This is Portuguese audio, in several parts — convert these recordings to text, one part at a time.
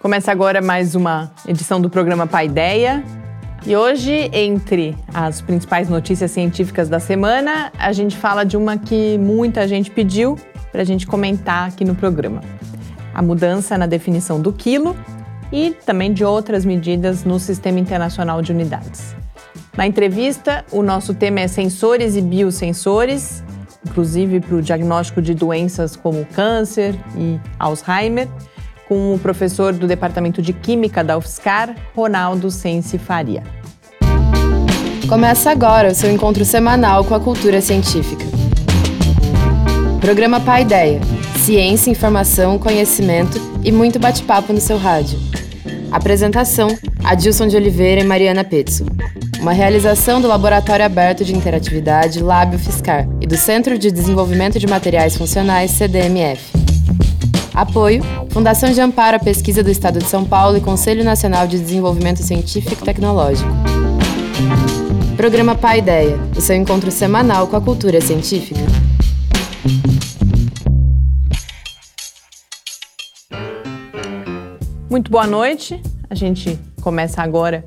Começa agora mais uma edição do programa Paideia. E hoje, entre as principais notícias científicas da semana, a gente fala de uma que muita gente pediu para a gente comentar aqui no programa: a mudança na definição do quilo e também de outras medidas no Sistema Internacional de Unidades. Na entrevista, o nosso tema é sensores e biosensores, inclusive para o diagnóstico de doenças como câncer e Alzheimer, com o professor do Departamento de Química da UFSCar, Ronaldo Sensi Faria. Começa agora o seu encontro semanal com a cultura científica. Programa Pai Ideia. Ciência, informação, conhecimento e muito bate-papo no seu rádio. Apresentação: Adilson de Oliveira e Mariana Petzo. Uma realização do Laboratório Aberto de Interatividade Lábio Fiscar e do Centro de Desenvolvimento de Materiais Funcionais CDMF. Apoio: Fundação de Amparo à Pesquisa do Estado de São Paulo e Conselho Nacional de Desenvolvimento Científico e Tecnológico. Programa Pai Ideia, o seu encontro semanal com a cultura científica. Muito boa noite. A gente começa agora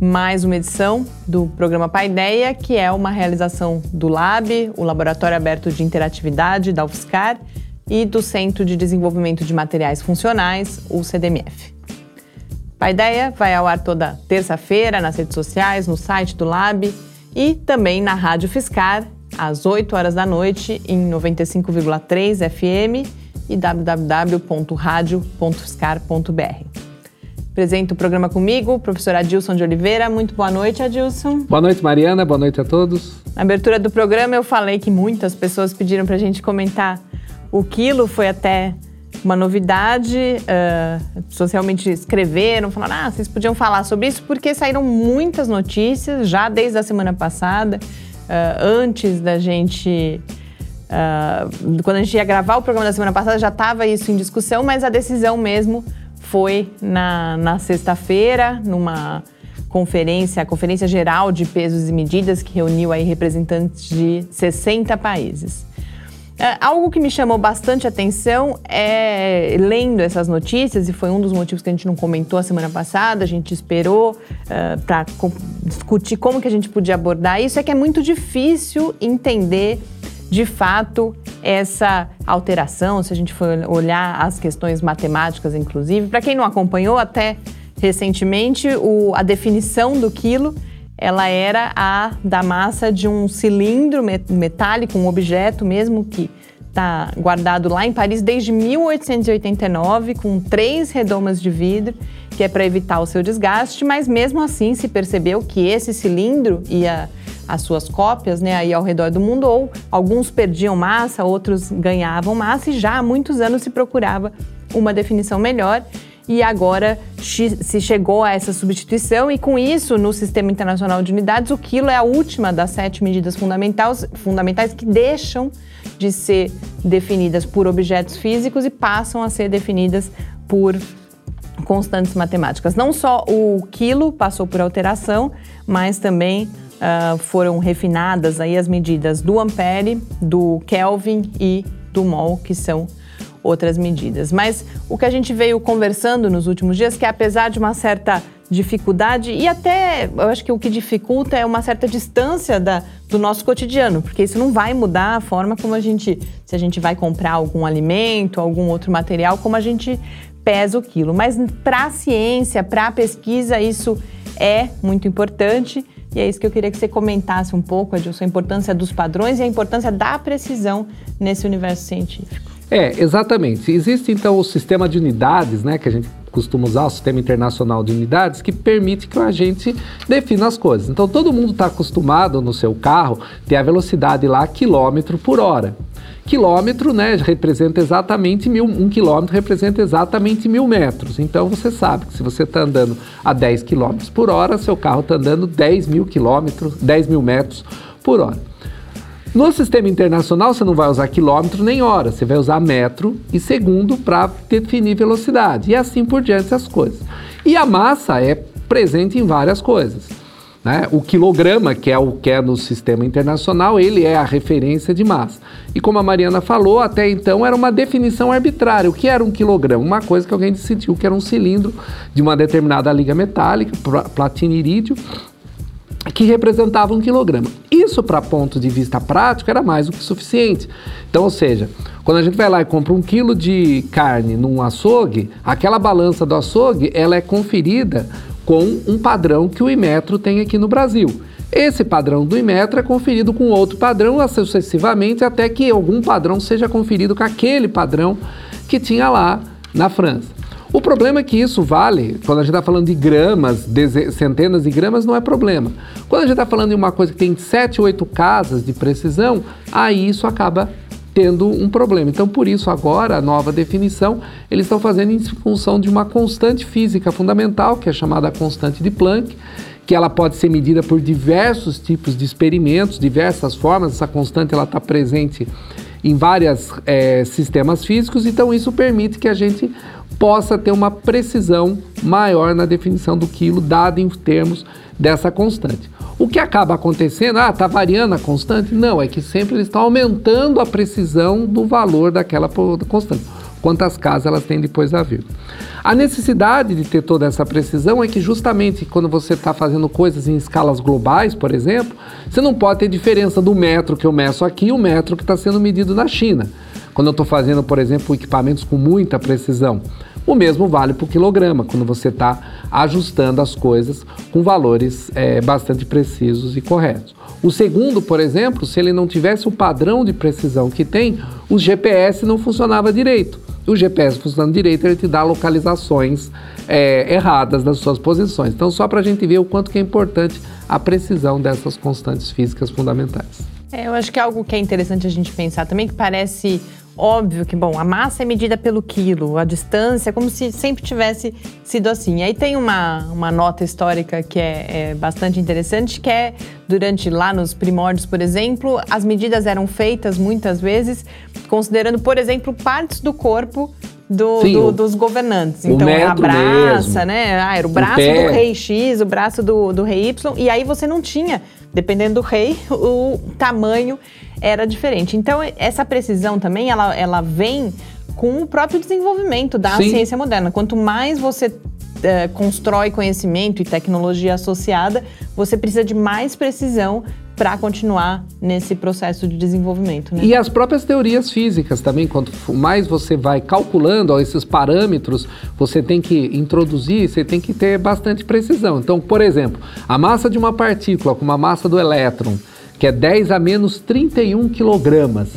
mais uma edição do programa Paideia, que é uma realização do LAB, o Laboratório Aberto de Interatividade da UFSCar, e do Centro de Desenvolvimento de Materiais Funcionais, o CDMF. Paideia vai ao ar toda terça-feira nas redes sociais, no site do Lab e também na Rádio Fiscar, às 8 horas da noite, em 95,3 FM e www.radio.fiscar.br. Apresento o programa comigo, o professor Adilson de Oliveira. Muito boa noite, Adilson. Boa noite, Mariana. Boa noite a todos. Na abertura do programa, eu falei que muitas pessoas pediram para a gente comentar o quilo. Foi até uma novidade. Uh, socialmente escreveram, falaram: ah, vocês podiam falar sobre isso, porque saíram muitas notícias já desde a semana passada, uh, antes da gente. Uh, quando a gente ia gravar o programa da semana passada, já estava isso em discussão, mas a decisão mesmo foi na, na sexta-feira, numa conferência, a Conferência Geral de Pesos e Medidas, que reuniu aí representantes de 60 países. É, algo que me chamou bastante atenção é, lendo essas notícias, e foi um dos motivos que a gente não comentou a semana passada, a gente esperou uh, para discutir como que a gente podia abordar isso, é que é muito difícil entender de fato essa alteração, se a gente for olhar as questões matemáticas, inclusive. Para quem não acompanhou, até recentemente, o, a definição do quilo ela era a da massa de um cilindro metálico, um objeto mesmo que está guardado lá em Paris desde 1889, com três redomas de vidro, que é para evitar o seu desgaste, mas mesmo assim se percebeu que esse cilindro ia as suas cópias né, aí ao redor do mundo, ou alguns perdiam massa, outros ganhavam massa, e já há muitos anos se procurava uma definição melhor. E agora se chegou a essa substituição, e com isso, no Sistema Internacional de Unidades, o quilo é a última das sete medidas fundamentais, fundamentais que deixam de ser definidas por objetos físicos e passam a ser definidas por constantes matemáticas. Não só o quilo passou por alteração, mas também uh, foram refinadas aí as medidas do ampere, do Kelvin e do mol, que são outras medidas. Mas o que a gente veio conversando nos últimos dias, que apesar de uma certa dificuldade e até eu acho que o que dificulta é uma certa distância da, do nosso cotidiano, porque isso não vai mudar a forma como a gente, se a gente vai comprar algum alimento, algum outro material, como a gente pesa o quilo. Mas para a ciência, para a pesquisa, isso é muito importante e é isso que eu queria que você comentasse um pouco, Adilson, a importância dos padrões e a importância da precisão nesse universo científico. É, exatamente. Existe então o sistema de unidades, né, que a gente costuma usar, o sistema internacional de unidades, que permite que a gente defina as coisas. Então todo mundo está acostumado no seu carro ter a velocidade lá quilômetro por hora. Quilômetro, né, representa exatamente mil, um quilômetro representa exatamente mil metros. Então você sabe que se você está andando a 10 quilômetros por hora, seu carro está andando 10 mil quilômetros, 10 mil metros por hora. No sistema internacional, você não vai usar quilômetro nem hora, você vai usar metro e segundo para definir velocidade, e assim por diante as coisas. E a massa é presente em várias coisas. Né? O quilograma, que é o que é no sistema internacional, ele é a referência de massa. E como a Mariana falou, até então era uma definição arbitrária. O que era um quilograma? Uma coisa que alguém decidiu que era um cilindro de uma determinada liga metálica, platina irídio, que representava um quilograma. Isso, para ponto de vista prático, era mais do que suficiente. Então, ou seja, quando a gente vai lá e compra um quilo de carne num açougue, aquela balança do açougue ela é conferida com um padrão que o Imetro tem aqui no Brasil. Esse padrão do Imetro é conferido com outro padrão sucessivamente até que algum padrão seja conferido com aquele padrão que tinha lá na França. O problema é que isso vale, quando a gente está falando de gramas, centenas de gramas, não é problema. Quando a gente está falando de uma coisa que tem 7, 8 casas de precisão, aí isso acaba tendo um problema. Então, por isso, agora, a nova definição, eles estão fazendo em função de uma constante física fundamental, que é chamada constante de Planck, que ela pode ser medida por diversos tipos de experimentos, diversas formas. Essa constante ela está presente em vários é, sistemas físicos, então isso permite que a gente possa ter uma precisão maior na definição do quilo, dado em termos dessa constante. O que acaba acontecendo, ah, está variando a constante? Não, é que sempre eles estão aumentando a precisão do valor daquela constante. Quantas casas elas têm depois da vírgula. A necessidade de ter toda essa precisão é que justamente quando você está fazendo coisas em escalas globais, por exemplo, você não pode ter diferença do metro que eu meço aqui e o metro que está sendo medido na China. Quando eu estou fazendo, por exemplo, equipamentos com muita precisão. O mesmo vale para o quilograma, quando você está ajustando as coisas com valores é, bastante precisos e corretos. O segundo, por exemplo, se ele não tivesse o padrão de precisão que tem, o GPS não funcionava direito. O GPS funcionando direito, ele te dá localizações é, erradas das suas posições. Então, só para a gente ver o quanto que é importante a precisão dessas constantes físicas fundamentais. É, eu acho que é algo que é interessante a gente pensar também, que parece óbvio que, bom, a massa é medida pelo quilo, a distância, como se sempre tivesse sido assim. Aí tem uma, uma nota histórica que é, é, bastante interessante, que é durante lá nos primórdios, por exemplo, as medidas eram feitas muitas vezes considerando, por exemplo, partes do corpo do, Sim, do, dos governantes. Então, a braça, né? Ah, era o braço o do rei X, o braço do, do rei Y, e aí você não tinha, dependendo do rei, o tamanho era diferente. Então, essa precisão também, ela, ela vem com o próprio desenvolvimento da Sim. ciência moderna. Quanto mais você é, constrói conhecimento e tecnologia associada, você precisa de mais precisão para continuar nesse processo de desenvolvimento. Né? E as próprias teorias físicas também, quanto mais você vai calculando ó, esses parâmetros, você tem que introduzir, você tem que ter bastante precisão. Então, por exemplo, a massa de uma partícula com a massa do elétron, que é 10 a menos 31 quilogramas.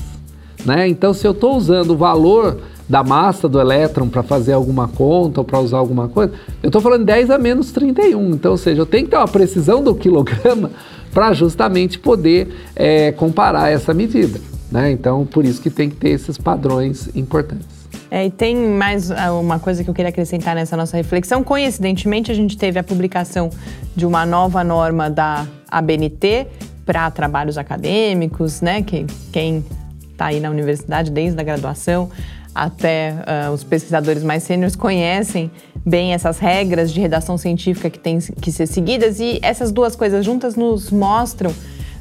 Né? Então, se eu estou usando o valor da massa do elétron para fazer alguma conta ou para usar alguma coisa, eu estou falando 10 a menos 31. Então, ou seja, eu tenho que ter uma precisão do quilograma para justamente poder é, comparar essa medida. Né? Então, por isso que tem que ter esses padrões importantes. É, e tem mais ah, uma coisa que eu queria acrescentar nessa nossa reflexão. Coincidentemente, a gente teve a publicação de uma nova norma da ABNT para trabalhos acadêmicos, né? Que quem está aí na universidade desde a graduação até uh, os pesquisadores mais sêniores conhecem bem essas regras de redação científica que têm que ser seguidas e essas duas coisas juntas nos mostram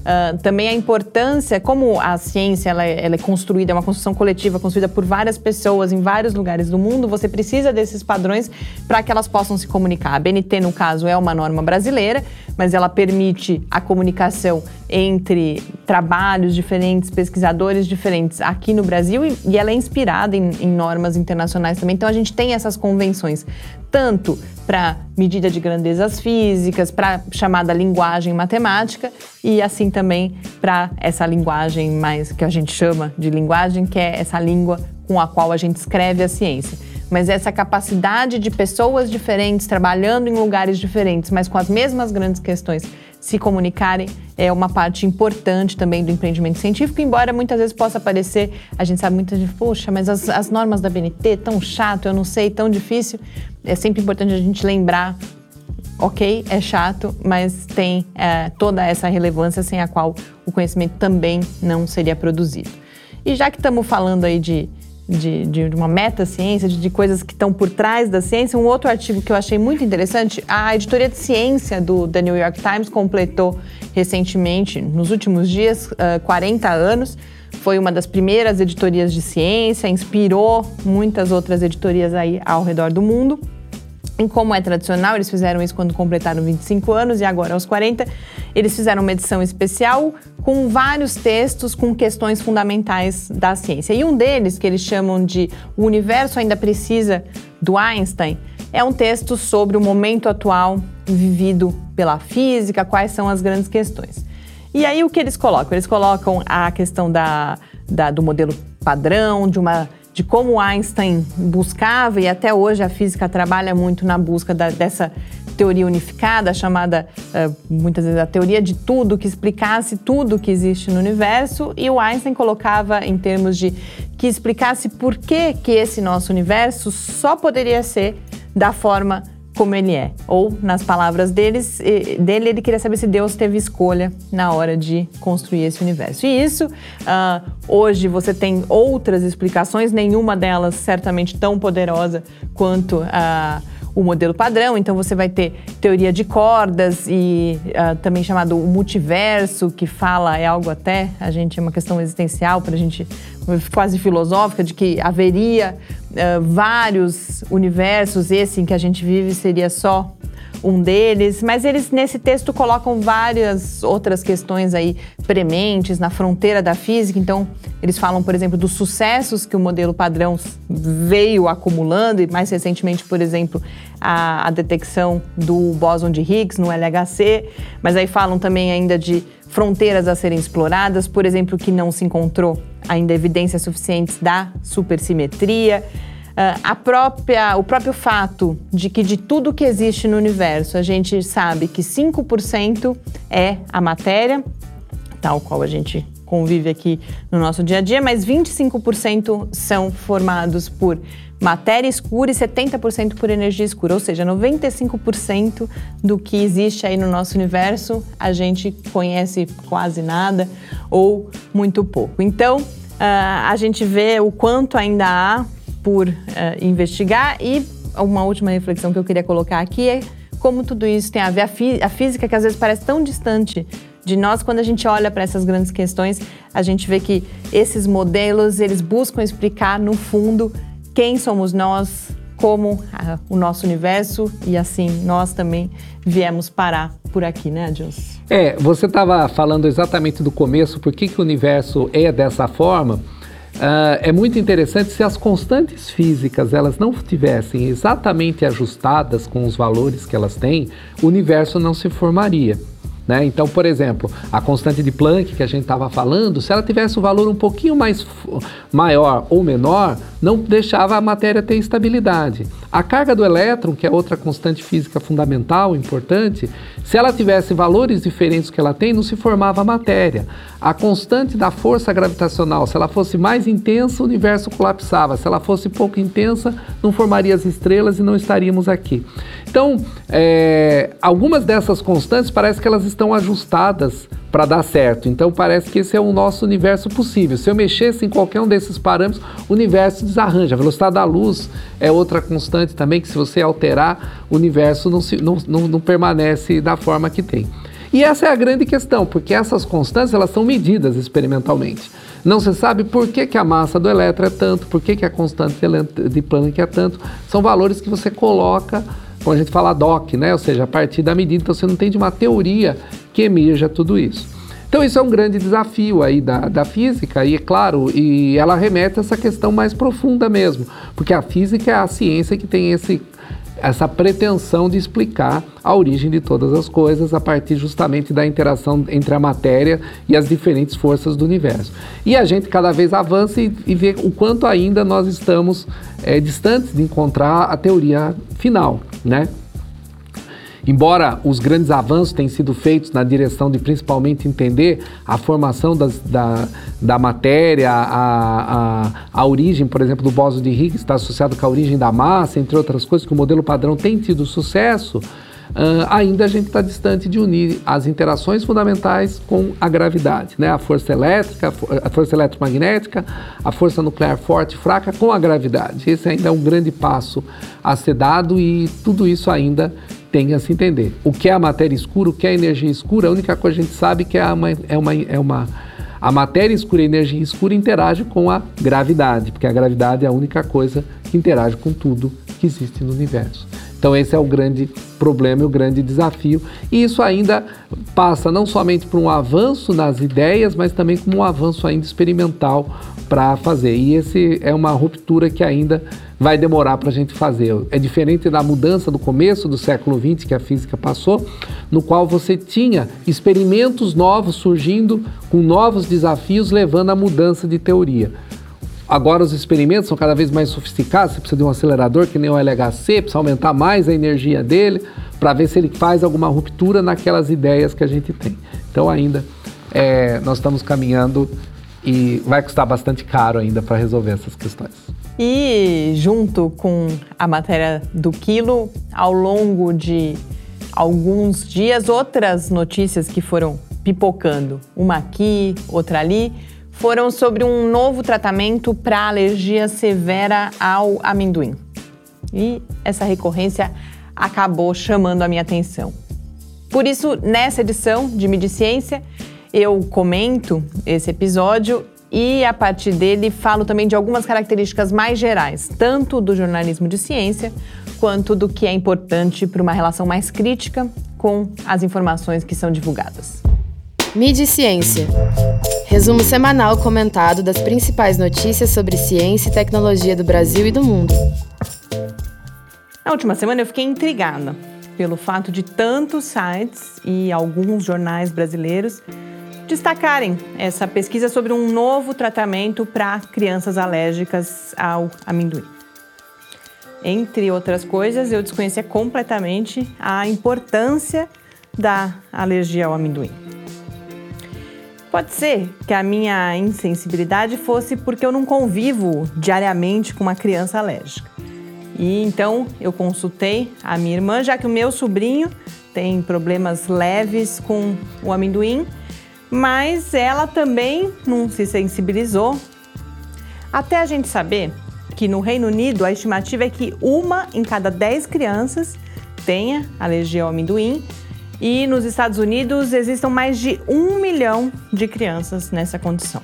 Uh, também a importância, como a ciência ela é, ela é, construída, é uma construção coletiva, construída por várias pessoas em vários lugares do mundo, você precisa desses padrões para que elas possam se comunicar. A BNT, no caso, é uma norma brasileira, mas ela permite a comunicação entre trabalhos diferentes, pesquisadores diferentes aqui no Brasil e, e ela é inspirada em, em normas internacionais também. Então a gente tem essas convenções, tanto para medida de grandezas físicas, para chamada linguagem matemática e assim também para essa linguagem mais que a gente chama de linguagem, que é essa língua com a qual a gente escreve a ciência. Mas essa capacidade de pessoas diferentes trabalhando em lugares diferentes, mas com as mesmas grandes questões se comunicarem é uma parte importante também do empreendimento científico, embora muitas vezes possa parecer, a gente sabe muita gente, poxa, mas as, as normas da BNT, tão chato, eu não sei, tão difícil. É sempre importante a gente lembrar ok, é chato, mas tem é, toda essa relevância sem a qual o conhecimento também não seria produzido. E já que estamos falando aí de de, de uma meta-ciência, de, de, coisas que estão por trás da ciência. Um outro artigo que eu achei muito interessante, a editoria de ciência do The New York Times completou recentemente, nos últimos dias, uh, 40 anos. Foi uma das primeiras editorias de ciência, inspirou muitas outras editorias aí ao redor do mundo. E como é tradicional, eles fizeram isso quando completaram 25 anos e agora aos 40, eles fizeram uma edição especial com vários textos com questões fundamentais da ciência. E um deles, que eles chamam de O Universo Ainda Precisa, do Einstein, é um texto sobre o momento atual vivido pela física, quais são as grandes questões. E aí o que eles colocam? Eles colocam a questão da, da do modelo padrão, de uma de como Einstein buscava, e até hoje a física trabalha muito na busca da, dessa teoria unificada, chamada uh, muitas vezes a teoria de tudo, que explicasse tudo que existe no universo, e o Einstein colocava em termos de que explicasse por que, que esse nosso universo só poderia ser da forma como ele é. Ou, nas palavras deles, dele, ele queria saber se Deus teve escolha na hora de construir esse universo. E isso, uh, hoje você tem outras explicações, nenhuma delas certamente tão poderosa quanto a. Uh, o modelo padrão, então você vai ter teoria de cordas e uh, também chamado multiverso, que fala, é algo até, a gente, é uma questão existencial para a gente, quase filosófica, de que haveria uh, vários universos, esse em que a gente vive seria só um deles, mas eles nesse texto colocam várias outras questões aí prementes na fronteira da física. Então, eles falam, por exemplo, dos sucessos que o modelo padrão veio acumulando e mais recentemente, por exemplo, a, a detecção do bóson de Higgs no LHC, mas aí falam também ainda de fronteiras a serem exploradas, por exemplo, que não se encontrou ainda evidências suficientes da supersimetria. Uh, a própria, o próprio fato de que de tudo que existe no universo a gente sabe que 5% é a matéria, tal qual a gente convive aqui no nosso dia a dia, mas 25% são formados por matéria escura e 70% por energia escura, ou seja, 95% do que existe aí no nosso universo a gente conhece quase nada ou muito pouco. Então, uh, a gente vê o quanto ainda há por uh, investigar. E uma última reflexão que eu queria colocar aqui é como tudo isso tem a ver a, fí a física que às vezes parece tão distante de nós quando a gente olha para essas grandes questões, a gente vê que esses modelos eles buscam explicar no fundo quem somos nós, como uh, o nosso universo e assim nós também viemos parar por aqui, né, Adilson? É, você estava falando exatamente do começo, por que, que o universo é dessa forma. Uh, é muito interessante se as constantes físicas elas não tivessem exatamente ajustadas com os valores que elas têm, o universo não se formaria. Né? Então, por exemplo, a constante de Planck que a gente estava falando, se ela tivesse um valor um pouquinho mais maior ou menor, não deixava a matéria ter estabilidade. A carga do elétron, que é outra constante física fundamental, importante, se ela tivesse valores diferentes que ela tem, não se formava matéria. A constante da força gravitacional, se ela fosse mais intensa, o universo colapsava. Se ela fosse pouco intensa, não formaria as estrelas e não estaríamos aqui. Então, é, algumas dessas constantes parece que elas estão ajustadas para dar certo. Então parece que esse é o nosso universo possível. Se eu mexesse em qualquer um desses parâmetros, o universo desarranja. A velocidade da luz é outra constante também, que se você alterar, o universo não, se, não, não, não permanece da forma que tem. E essa é a grande questão, porque essas constantes elas são medidas experimentalmente. Não se sabe por que, que a massa do elétron é tanto, por que, que a constante de Planck é tanto. São valores que você coloca quando a gente fala DOC, né? ou seja, a partir da medida. Então você não tem de uma teoria que emerja tudo isso. Então isso é um grande desafio aí da, da física e é claro, e ela remete a essa questão mais profunda mesmo, porque a física é a ciência que tem esse essa pretensão de explicar a origem de todas as coisas a partir justamente da interação entre a matéria e as diferentes forças do universo. E a gente cada vez avança e, e vê o quanto ainda nós estamos é, distantes de encontrar a teoria final, né? Embora os grandes avanços tenham sido feitos na direção de principalmente entender a formação das, da, da matéria, a, a, a origem, por exemplo, do bóson de Higgs está associado com a origem da massa, entre outras coisas, que o modelo padrão tem tido sucesso, uh, ainda a gente está distante de unir as interações fundamentais com a gravidade, né? A força elétrica, a força eletromagnética, a força nuclear forte e fraca com a gravidade. Esse ainda é um grande passo a ser dado e tudo isso ainda tem a se entender. O que é a matéria escura, o que é a energia escura, a única coisa que a gente sabe é que é uma, é uma, é uma a matéria escura e a energia escura interagem com a gravidade, porque a gravidade é a única coisa que interage com tudo que existe no universo. Então esse é o grande problema e o grande desafio. E isso ainda passa não somente por um avanço nas ideias, mas também como um avanço ainda experimental para fazer. E esse é uma ruptura que ainda vai demorar para a gente fazer. É diferente da mudança do começo do século XX que a física passou, no qual você tinha experimentos novos surgindo com novos desafios, levando à mudança de teoria. Agora os experimentos são cada vez mais sofisticados, você precisa de um acelerador que nem o LHC, precisa aumentar mais a energia dele para ver se ele faz alguma ruptura naquelas ideias que a gente tem. Então ainda é, nós estamos caminhando e vai custar bastante caro ainda para resolver essas questões. E junto com a matéria do quilo, ao longo de alguns dias, outras notícias que foram pipocando, uma aqui, outra ali, foram sobre um novo tratamento para alergia severa ao amendoim. E essa recorrência acabou chamando a minha atenção. Por isso, nessa edição de Mediciência, eu comento esse episódio e a partir dele falo também de algumas características mais gerais, tanto do jornalismo de ciência quanto do que é importante para uma relação mais crítica com as informações que são divulgadas. Mídia e Ciência. Resumo semanal comentado das principais notícias sobre ciência e tecnologia do Brasil e do mundo. Na última semana eu fiquei intrigada pelo fato de tantos sites e alguns jornais brasileiros destacarem essa pesquisa sobre um novo tratamento para crianças alérgicas ao amendoim. Entre outras coisas, eu desconhecia completamente a importância da alergia ao amendoim. Pode ser que a minha insensibilidade fosse porque eu não convivo diariamente com uma criança alérgica. E então eu consultei a minha irmã, já que o meu sobrinho tem problemas leves com o amendoim mas ela também não se sensibilizou. Até a gente saber que no Reino Unido a estimativa é que uma em cada dez crianças tenha alergia ao amendoim e nos Estados Unidos existam mais de um milhão de crianças nessa condição.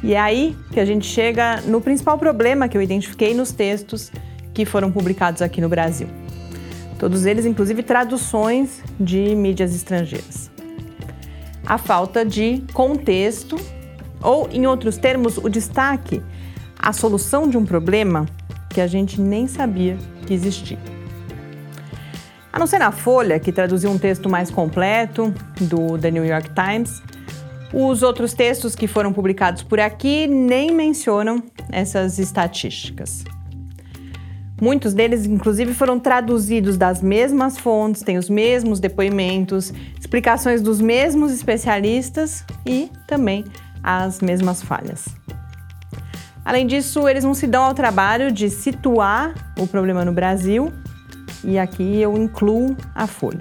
E é aí que a gente chega no principal problema que eu identifiquei nos textos que foram publicados aqui no Brasil. Todos eles, inclusive, traduções de mídias estrangeiras a falta de contexto, ou, em outros termos, o destaque, a solução de um problema que a gente nem sabia que existia. A não ser na Folha, que traduziu um texto mais completo do The New York Times, os outros textos que foram publicados por aqui nem mencionam essas estatísticas. Muitos deles, inclusive, foram traduzidos das mesmas fontes, têm os mesmos depoimentos, explicações dos mesmos especialistas e também as mesmas falhas. Além disso, eles não se dão ao trabalho de situar o problema no Brasil, e aqui eu incluo a Folha.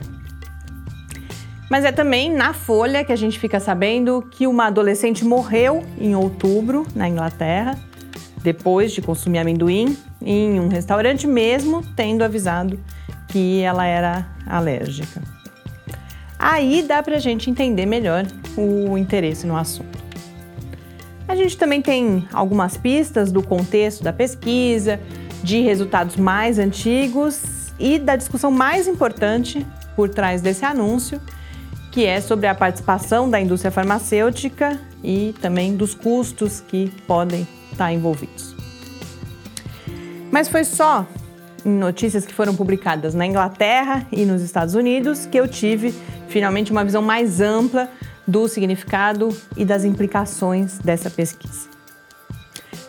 Mas é também na Folha que a gente fica sabendo que uma adolescente morreu em outubro na Inglaterra, depois de consumir amendoim em um restaurante, mesmo tendo avisado que ela era alérgica. Aí dá para a gente entender melhor o interesse no assunto. A gente também tem algumas pistas do contexto da pesquisa, de resultados mais antigos e da discussão mais importante por trás desse anúncio, que é sobre a participação da indústria farmacêutica e também dos custos que podem estar envolvidos. Mas foi só em notícias que foram publicadas na Inglaterra e nos Estados Unidos que eu tive finalmente uma visão mais ampla do significado e das implicações dessa pesquisa.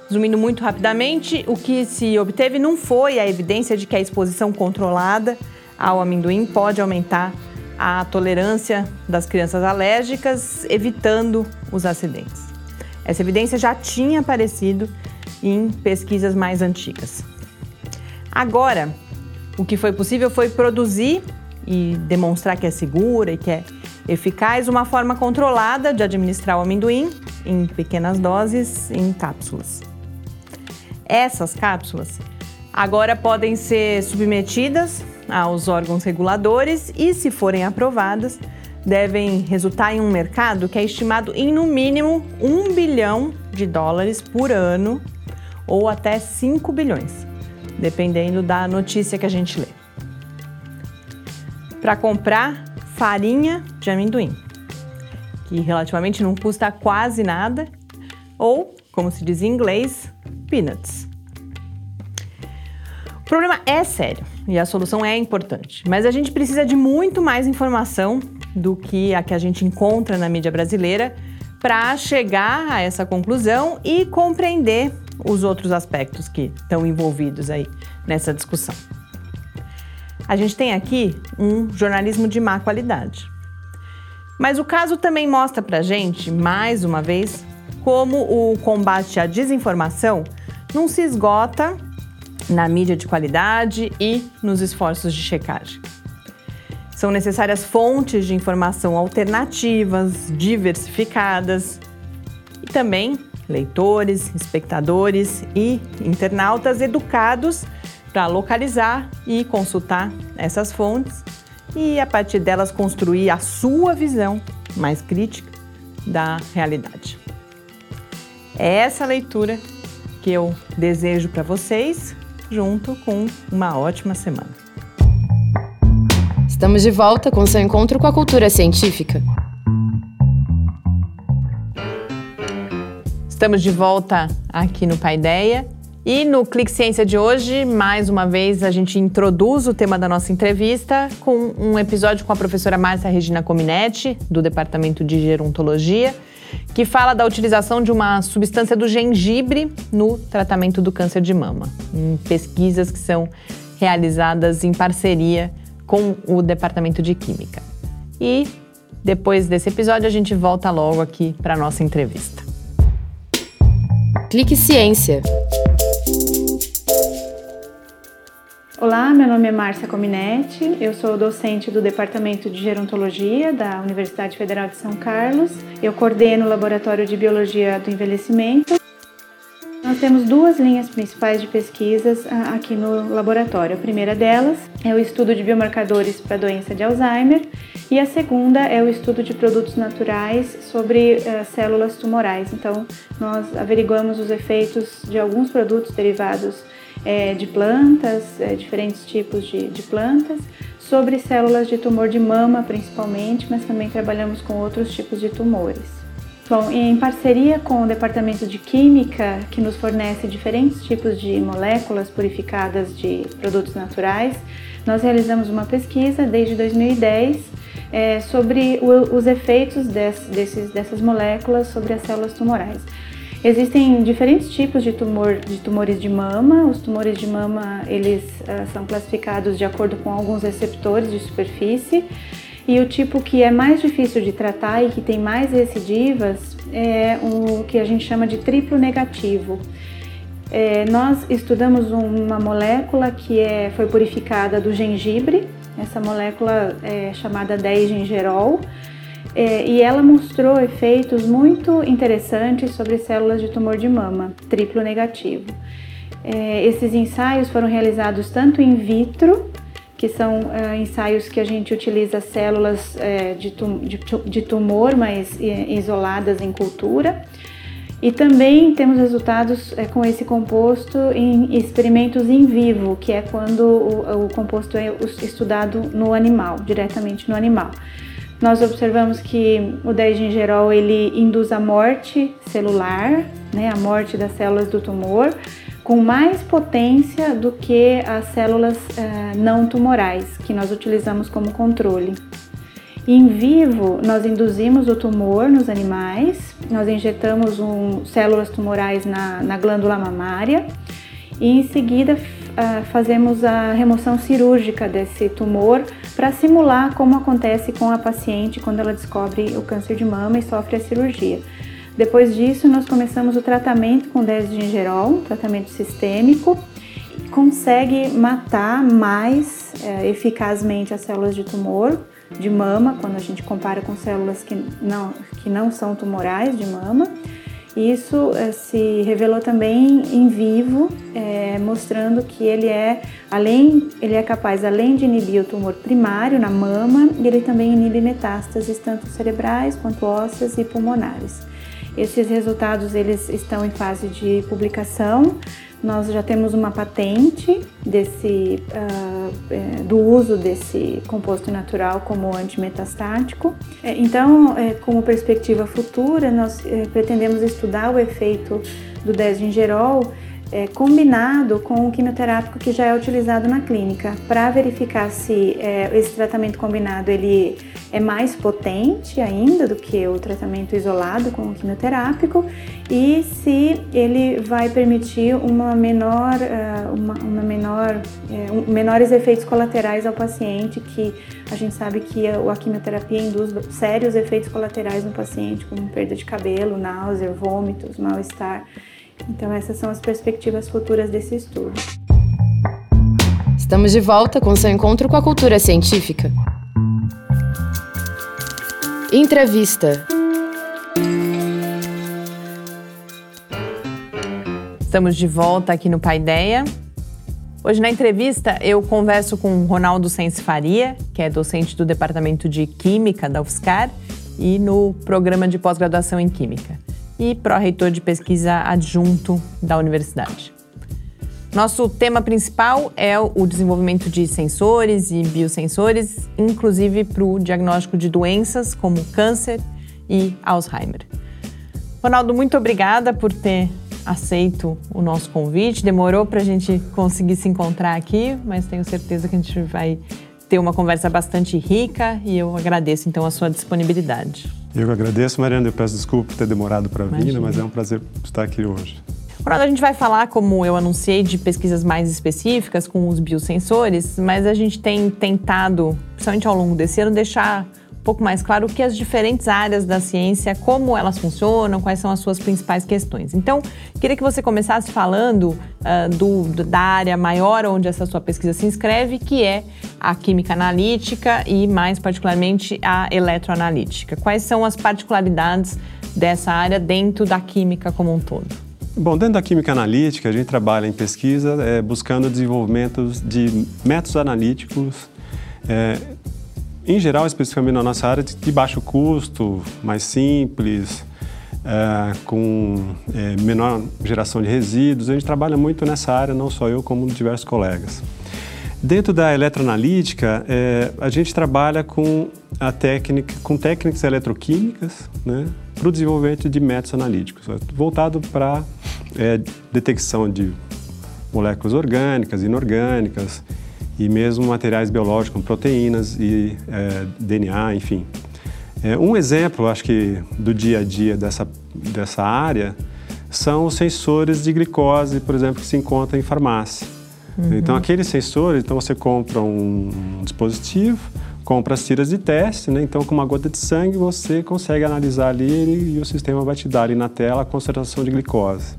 Resumindo muito rapidamente, o que se obteve não foi a evidência de que a exposição controlada ao amendoim pode aumentar a tolerância das crianças alérgicas, evitando os acidentes. Essa evidência já tinha aparecido em pesquisas mais antigas. Agora, O que foi possível foi produzir e demonstrar que é segura e que é eficaz uma forma controlada de administrar o amendoim em pequenas doses em cápsulas. Essas cápsulas agora podem ser submetidas aos órgãos reguladores e, se forem aprovadas, devem resultar em um mercado que é estimado em no mínimo 1 bilhão de dólares por ano ou até 5 bilhões, dependendo da notícia que a gente lê. Para comprar farinha de amendoim, que relativamente não custa quase nada, ou, como se diz em inglês, peanuts. O problema é sério e a solução é importante, mas a gente precisa de muito mais informação do que a que a gente encontra na mídia brasileira para chegar a essa conclusão e compreender os outros aspectos que estão envolvidos aí nessa discussão. A gente tem aqui um jornalismo de má qualidade. Mas o caso também mostra para gente, mais uma vez, como o combate à desinformação não se esgota na mídia de qualidade e nos esforços de checagem. São necessárias fontes de informação alternativas, diversificadas e também leitores, espectadores e internautas educados para localizar e consultar essas fontes e, a partir delas, construir a sua visão mais crítica da realidade. É essa leitura que eu desejo para vocês, junto com uma ótima semana. Estamos de volta com seu encontro com a cultura científica. Estamos de volta aqui no Paideia e no Clique Ciência de hoje, mais uma vez, a gente introduz o tema da nossa entrevista com um episódio com a professora Márcia Regina Cominetti, do Departamento de Gerontologia, que fala da utilização de uma substância do gengibre no tratamento do câncer de mama, em pesquisas que são realizadas em parceria com o Departamento de Química. E depois desse episódio, a gente volta logo aqui para nossa entrevista. Clique Ciência. Olá, meu nome é Márcia Cominetti, eu sou docente do Departamento de Gerontologia da Universidade Federal de São Carlos. Eu coordeno o Laboratório de Biologia do Envelhecimento. Nós temos duas linhas principais de pesquisas ah, aqui no laboratório. A primeira delas é o estudo de biomarcadores para a doença de Alzheimer e a segunda é o estudo de produtos naturais sobre uh, células tumorais. Então, nós averiguamos os efeitos de alguns produtos derivados é, de plantas, é, diferentes tipos de, de plantas, sobre células de tumor de mama principalmente, mas também trabalhamos com outros tipos de tumores. Bom, em parceria com o Departamento de Química, que nos fornece diferentes tipos de moléculas purificadas de produtos naturais, nós realizamos uma pesquisa desde 2010 é, sobre o, os efeitos des, desses, dessas moléculas sobre as células tumorais. Existem diferentes tipos de, tumor, de tumores de mama. Os tumores de mama eles uh, são classificados de acordo com alguns receptores de superfície. E o tipo que é mais difícil de tratar e que tem mais recidivas é o que a gente chama de triplo negativo. É, nós estudamos uma molécula que é, foi purificada do gengibre, essa molécula é chamada 10-gingerol é, e ela mostrou efeitos muito interessantes sobre células de tumor de mama, triplo negativo. É, esses ensaios foram realizados tanto in vitro, que são é, ensaios que a gente utiliza células é, de, tum de, de, tumor, mas é, isoladas em cultura, e também temos resultados é, com esse composto em experimentos in vivo, que é quando o, o composto é estudado no animal, diretamente no animal. Nós observamos que o 10-gingerol ele induz a morte celular, né, a morte das células do tumor, com mais potência do que as células uh, não tumorais, que nós utilizamos como controle. Em vivo, nós induzimos o tumor nos animais, nós injetamos um, células tumorais na, na glândula mamária e em seguida uh, fazemos a remoção cirúrgica desse tumor para simular como acontece com a paciente quando ela descobre o câncer de mama e sofre a cirurgia. Depois disso, nós começamos o tratamento com 10 gingerol, tratamento sistêmico, consegue matar mais é, eficazmente as células de tumor de mama, quando a gente compara com células que não, que não são tumorais de mama. Isso é, se revelou também em vivo, é, mostrando que ele é, além, ele é capaz, além de inibir o tumor primário na mama, ele também inibe metástases tanto cerebrais quanto ósseas e pulmonares. Esses resultados eles estão em fase de publicação. Nós já temos uma patente desse, uh, do uso desse composto natural como antimetastático. É, então, é, como perspectiva futura, nós pretendemos estudar o efeito do desgingerol é, combinado com o quimioterápico que já é utilizado na clínica, para verificar se é, esse tratamento combinado ele é mais potente ainda do que o tratamento isolado com o quimioterápico e se ele vai permitir uma menor, uh, uma, uma, menor, uh, um, menores efeitos colaterais ao paciente, que a gente sabe que a, a quimioterapia induz sérios efeitos colaterais no paciente, como perda de cabelo, náusea, vômitos, mal-estar. Então, essas são as perspectivas futuras desse estudo. Estamos de volta com seu encontro com a cultura científica. Entrevista. Estamos de volta aqui no Paideia. Hoje na entrevista eu converso com Ronaldo Sense Faria, que é docente do Departamento de Química da UFSCar e no programa de pós-graduação em Química e pró-reitor de pesquisa adjunto da universidade. Nosso tema principal é o desenvolvimento de sensores e biosensores, inclusive para o diagnóstico de doenças como câncer e Alzheimer. Ronaldo, muito obrigada por ter aceito o nosso convite. Demorou para a gente conseguir se encontrar aqui, mas tenho certeza que a gente vai ter uma conversa bastante rica e eu agradeço então a sua disponibilidade. Eu agradeço, Mariana. Eu peço desculpa por ter demorado para vir, mas é um prazer estar aqui hoje. Ronaldo, a gente vai falar, como eu anunciei, de pesquisas mais específicas com os biosensores, mas a gente tem tentado, principalmente ao longo desse ano, deixar pouco mais claro o que as diferentes áreas da ciência, como elas funcionam, quais são as suas principais questões. Então, queria que você começasse falando uh, do, da área maior onde essa sua pesquisa se inscreve, que é a química analítica e, mais particularmente, a eletroanalítica. Quais são as particularidades dessa área dentro da química como um todo? Bom, dentro da química analítica, a gente trabalha em pesquisa é, buscando desenvolvimento de métodos analíticos é, em geral, especificamente na nossa área, de baixo custo, mais simples, é, com é, menor geração de resíduos. A gente trabalha muito nessa área, não só eu, como diversos colegas. Dentro da eletroanalítica, é, a gente trabalha com a técnica, com técnicas eletroquímicas, né, para o desenvolvimento de métodos analíticos, voltado para é, detecção de moléculas orgânicas, inorgânicas, e mesmo materiais biológicos, como proteínas e é, DNA, enfim. É, um exemplo, acho que, do dia a dia dessa, dessa área são os sensores de glicose, por exemplo, que se encontram em farmácia. Uhum. Então, aqueles sensores, então você compra um dispositivo, compra as tiras de teste, né? então com uma gota de sangue você consegue analisar ali e o sistema vai te dar ali na tela a concentração de glicose.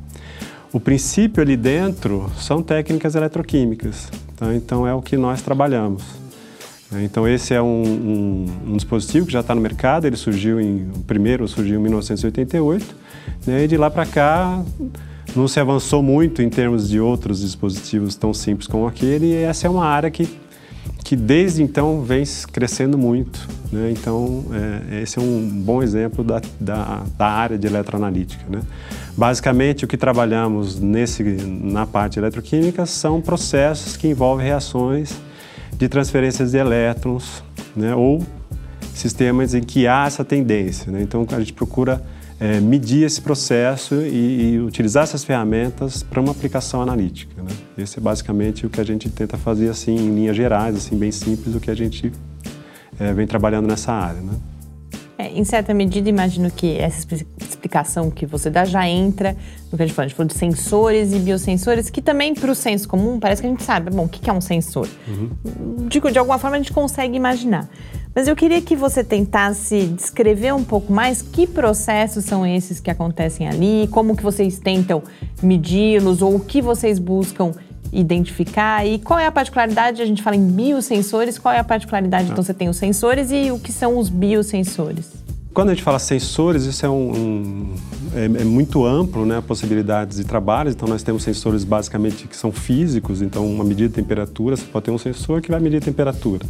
O princípio ali dentro são técnicas eletroquímicas, tá? então é o que nós trabalhamos. Então esse é um, um, um dispositivo que já está no mercado, ele surgiu em, o primeiro surgiu em 1988, né? e de lá para cá não se avançou muito em termos de outros dispositivos tão simples como aquele, e essa é uma área que, que desde então vem crescendo muito. Né? Então, é, esse é um bom exemplo da, da, da área de eletroanalítica. Né? Basicamente, o que trabalhamos nesse, na parte eletroquímica são processos que envolvem reações de transferências de elétrons né? ou sistemas em que há essa tendência. Né? Então, a gente procura é, medir esse processo e, e, utilizar essas ferramentas para uma aplicação analítica. Né? Esse é basicamente o que a gente tenta fazer assim em linhas gerais, assim bem simples, o que a gente é, vem trabalhando nessa área. Né? É, em certa medida, imagino que essa explicação que você dá já entra no que a gente falou. A gente falou de sensores e biosensores, que também, para o senso comum, parece que a gente sabe, bom, o que é um sensor? Uhum. De, de alguma forma, a gente consegue imaginar. Mas eu queria que você tentasse descrever um pouco mais que processos são esses que acontecem ali, como que vocês tentam medi-los ou o que vocês buscam identificar? E qual é a particularidade? A gente fala em biosensores, qual é a particularidade? Então, você tem os sensores e o que são os biosensores? Quando a gente fala sensores, isso é, um, um é, é, muito amplo, né, possibilidades de trabalho. Então, nós temos sensores basicamente que são físicos. Então, uma medida de temperatura, você pode ter um sensor que vai medir a temperatura.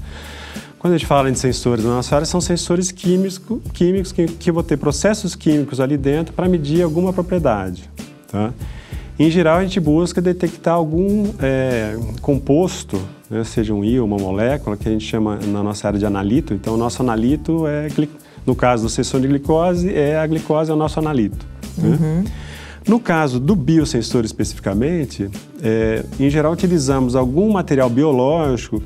Quando a gente fala de sensores na nossa área, são sensores químicos, químicos que, que vão ter processos químicos ali dentro para medir alguma propriedade. Tá? Em geral, a gente busca detectar algum é, composto, né, seja um íon, uma molécula, que a gente chama na nossa área de analito. Então, o nosso analito é no caso do sensor de glicose, é a glicose é o nosso analito. Né? Uhum. No caso do biosensor especificamente, é, em geral utilizamos algum material biológico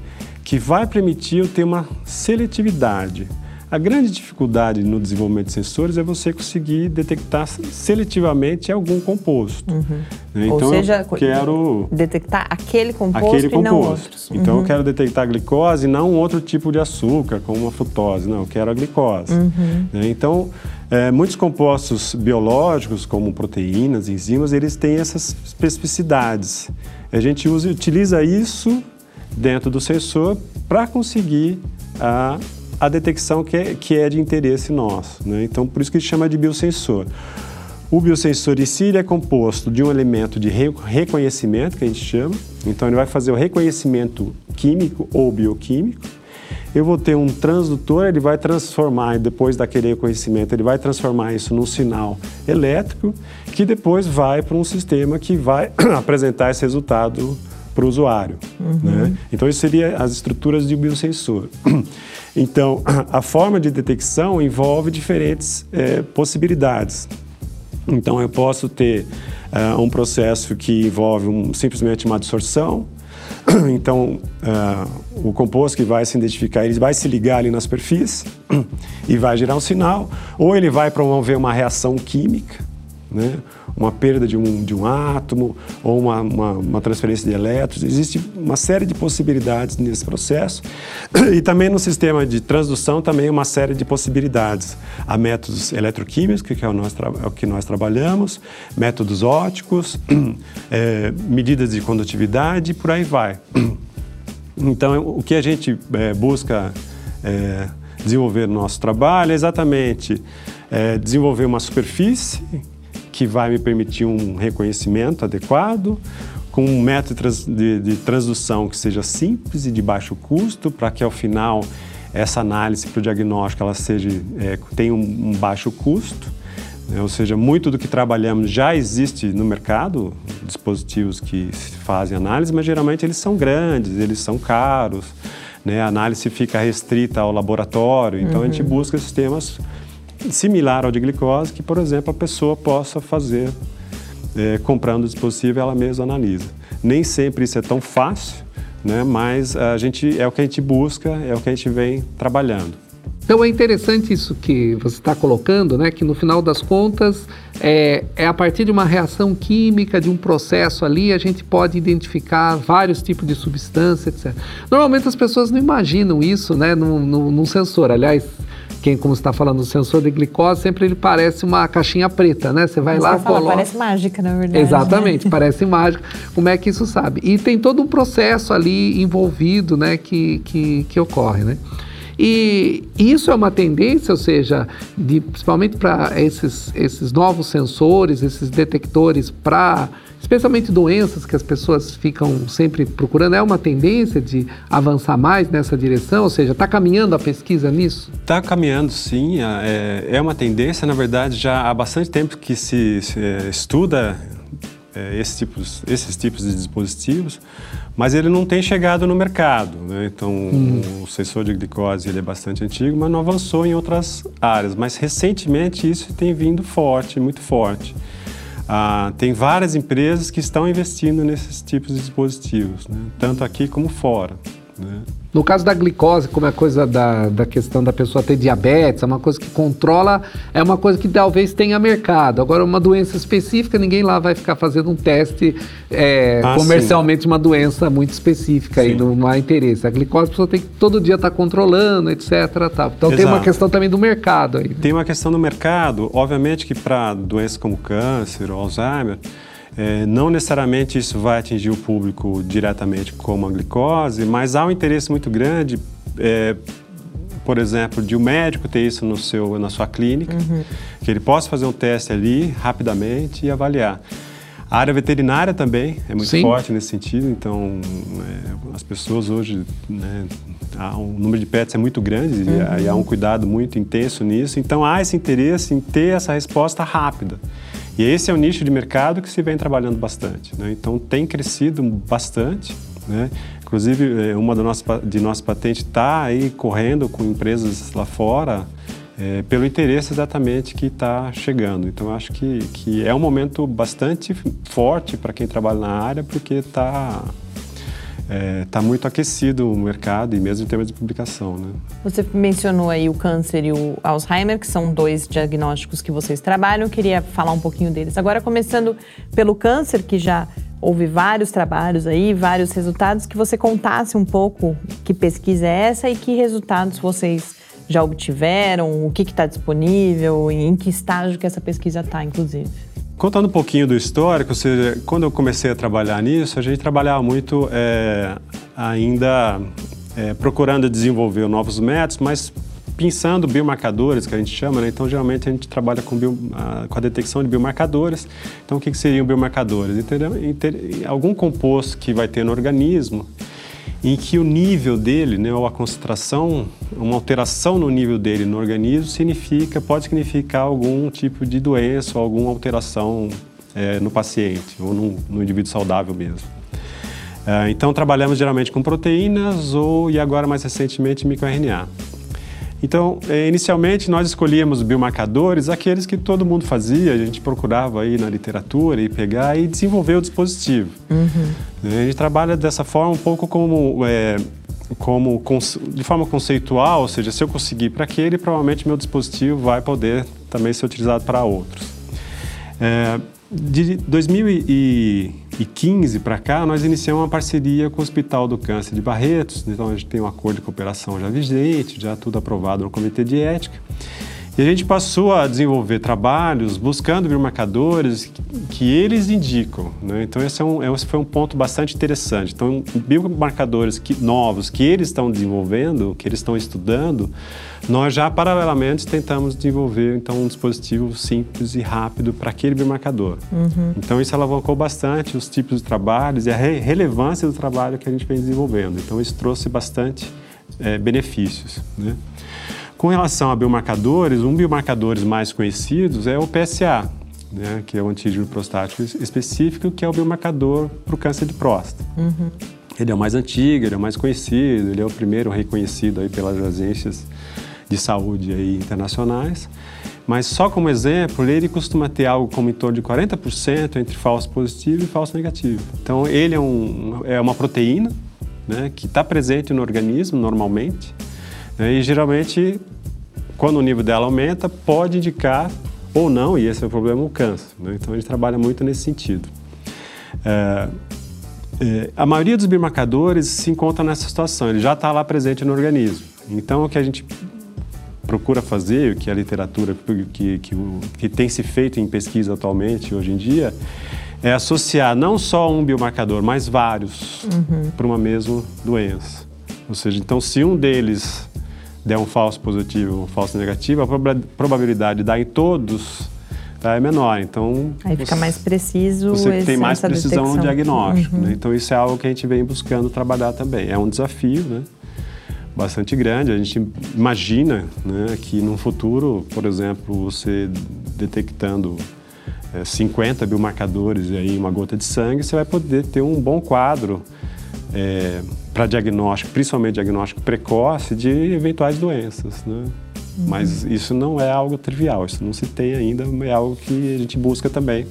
que vai permitir eu ter uma seletividade. A grande dificuldade no desenvolvimento de sensores é você conseguir detectar seletivamente algum composto. Uhum. Né? Então, Ou seja, eu quero detectar aquele composto, aquele composto. e não outros. Então, uhum. eu quero detectar a glicose e não outro tipo de açúcar, como a frutose. Não, eu quero a glicose. Uhum. Né? Então, é, muitos compostos biológicos, como proteínas, enzimas, eles têm essas especificidades. A gente usa, utiliza isso dentro do sensor para conseguir a a detecção que é, que é de interesse nosso. Né? Então, por isso que a gente chama de biosensor. O biosensor em si é composto de um elemento de reconhecimento, que a gente chama. Então, ele vai fazer o reconhecimento químico ou bioquímico. Eu vou ter um transdutor, ele vai transformar, depois daquele reconhecimento, ele vai transformar isso num sinal elétrico, que depois vai para um sistema que vai apresentar esse resultado para o usuário. Uhum. Né? Então, isso seria as estruturas de biosensor. Então, a forma de detecção envolve diferentes é, possibilidades. Então, eu posso ter uh, um processo que envolve um, simplesmente uma absorção. Então, uh, o composto que vai se identificar, ele vai se ligar ali na superfície e vai gerar um sinal, ou ele vai promover uma reação química, né? uma perda de um, de um átomo ou uma, uma, uma, transferência de elétrons. Existe uma série de possibilidades nesse processo. E também no sistema de transdução também uma série de possibilidades. Há métodos eletroquímicos, que é o, nosso, é o que nós trabalhamos, métodos óticos, é, medidas de condutividade e por aí vai. Então, o que a gente é, busca é, desenvolver no nosso trabalho é exatamente é, desenvolver uma superfície que vai me permitir um reconhecimento adequado, com um método de, de transdução que seja simples e de baixo custo, para que ao final essa análise para o diagnóstico ela seja, é, tenha um, um baixo custo. Né? Ou seja, muito do que trabalhamos já existe no mercado, dispositivos que fazem análise, mas geralmente eles são grandes, eles são caros, né? a análise fica restrita ao laboratório, então uhum. a gente uhum. busca sistemas similar ao de glicose, que, por exemplo, a pessoa possa fazer é, comprando o dispositivo ela mesma analisa. Nem sempre isso é tão fácil, né, mas a gente, é o que a gente busca, é o que a gente vem trabalhando. Então é interessante isso que você está colocando, né? Que no final das contas é, é, a partir de uma reação química, de um processo ali, a gente pode identificar vários tipos de substância, etc. Normalmente as pessoas não imaginam isso, né? Num, num, num sensor. Aliás, quem, como está falando, o sensor de glicose, sempre ele parece uma caixinha preta, né? Você vai Mas lá, coloca... Parece mágica, na verdade. Exatamente, né? parece mágica. Como é que isso sabe? E tem todo um processo ali envolvido, né, que, que, que ocorre, né? E isso é uma tendência, ou seja, de, principalmente para esses, esses novos sensores, esses detectores para especialmente doenças que as pessoas ficam sempre procurando, é uma tendência de avançar mais nessa direção? Ou seja, está caminhando a pesquisa nisso? Está caminhando, sim. É, é uma tendência, na verdade, já há bastante tempo que se, é, estuda é, esses, tipos, esses tipos de dispositivos, mas ele não tem chegado no mercado. Né? Então, hum. o sensor de glicose ele é bastante antigo, mas não avançou em outras áreas. Mas recentemente isso tem vindo forte, muito forte. Ah, tem várias empresas que estão investindo nesses tipos de dispositivos, né? tanto aqui como fora. Né? No caso da glicose, como é a coisa da, da questão da pessoa ter diabetes, é uma coisa que controla, é uma coisa que talvez tenha mercado. Agora, uma doença específica, ninguém lá vai ficar fazendo um teste é, ah, comercialmente sim. uma doença muito específica sim. e não, há interesse. A glicose a pessoa tem que todo dia estar tá controlando, etc. Tá. Então Exato. tem uma questão também do mercado aí. Tem uma questão do mercado, obviamente que para doenças como câncer Alzheimer, É, não necessariamente isso vai atingir o público diretamente como a glicose, mas há um interesse muito grande, é, por exemplo, de um médico ter isso no seu, na sua clínica, uhum. que ele possa fazer um teste ali rapidamente e avaliar. A área veterinária também é muito Sim. forte nesse sentido, então é, as pessoas hoje, né, há um número de pets é muito grande uhum. e há um cuidado muito intenso nisso, então há esse interesse em ter essa resposta rápida. E esse é o nicho de mercado que se vem trabalhando bastante. Né? Então tem crescido bastante. Né? Inclusive, é, uma de nossas, de nossas patentes está aí correndo com empresas lá fora é, pelo interesse exatamente que está chegando. Então, acho que, que é um momento bastante forte para quem trabalha na área, porque está é, tá muito aquecido o mercado e mesmo em termos de publicação. Né? Você mencionou aí o câncer e o Alzheimer, que são dois diagnósticos que vocês trabalham. Eu queria falar um pouquinho deles. Agora, começando pelo câncer, que já houve vários trabalhos aí, vários resultados, que você contasse um pouco que pesquisa é essa e que resultados vocês já obtiveram, o que está disponível, em que estágio que essa pesquisa está, inclusive. Contando um pouquinho do histórico, seja, quando eu comecei a trabalhar nisso, a gente trabalhava muito é, ainda é, procurando desenvolver novos métodos, mas pensando biomarcadores, que a gente chama, né? Então, geralmente a gente trabalha com, bio, com a detecção de biomarcadores. Então, o que, que seriam biomarcadores? Entendeu? Algum composto que vai ter no organismo em que o nível dele, né, ou a concentração, uma alteração no nível dele no organismo significa, pode significar algum tipo de doença ou alguma alteração é, no paciente ou no, no, indivíduo saudável mesmo. É, então trabalhamos geralmente com proteínas ou e agora mais recentemente microRNA. Então, eh, inicialmente nós escolhíamos biomarcadores, aqueles que todo mundo fazia, a gente procurava aí na literatura e pegar e desenvolver o dispositivo. Uhum. A gente trabalha dessa forma um pouco como, é, como de forma conceitual, ou seja, se eu conseguir para aquele, provavelmente meu dispositivo vai poder também ser utilizado para outros. É, de 2015 para cá, nós iniciamos uma parceria com o Hospital do Câncer de Barretos, então a gente tem um acordo de cooperação já vigente, já tudo aprovado no Comitê de Ética. E a gente passou a desenvolver trabalhos buscando biomarcadores que eles indicam. Né? Então, esse, é um, esse, foi um ponto bastante interessante. Então, biomarcadores que, novos que eles estão desenvolvendo, que eles estão estudando, nós já paralelamente tentamos desenvolver então, um dispositivo simples e rápido para aquele biomarcador. Uhum. Então, isso alavancou bastante os tipos de trabalhos e a re relevância do trabalho que a gente vem desenvolvendo. Então, isso trouxe bastante é, benefícios. Né? Com relação a biomarcadores, um biomarcadores mais conhecidos é o PSA, né, que é o antígeno prostático específico, que é o biomarcador para o câncer de próstata. Uhum. Ele é o mais antigo, ele é o mais conhecido, ele é o primeiro reconhecido aí pelas agências de saúde aí internacionais. Mas só como exemplo, ele costuma ter algo como em torno de 40% entre falso positivo e falso negativo. Então, ele é, um, é uma proteína né, que está presente no organismo normalmente? E geralmente, quando o nível dela aumenta, pode indicar ou não, e esse é o problema, o câncer. Né? Então a gente trabalha muito nesse sentido. É, é, a maioria dos biomarcadores se encontra nessa situação, ele já está lá presente no organismo. Então o que a gente procura fazer, o que a literatura que, que, que tem se feito em pesquisa atualmente, hoje em dia, é associar não só um biomarcador, mas vários uhum. para uma mesma doença. Ou seja, então se um deles der um falso positivo, um falso negativo, a probabilidade de dar em todos é menor. Então aí fica você, mais preciso. Você tem mais precisão detecção. no diagnóstico. Uhum. Né? Então isso é algo que a gente vem buscando trabalhar também. É um desafio, né? Bastante grande. A gente imagina né, que no futuro, por exemplo, você detectando é, 50 biomarcadores e aí uma gota de sangue, você vai poder ter um bom quadro é, para diagnóstico, principalmente diagnóstico precoce de eventuais doenças, né? Uhum. Mas isso não é algo trivial, isso não se tem ainda, é algo que a gente busca também,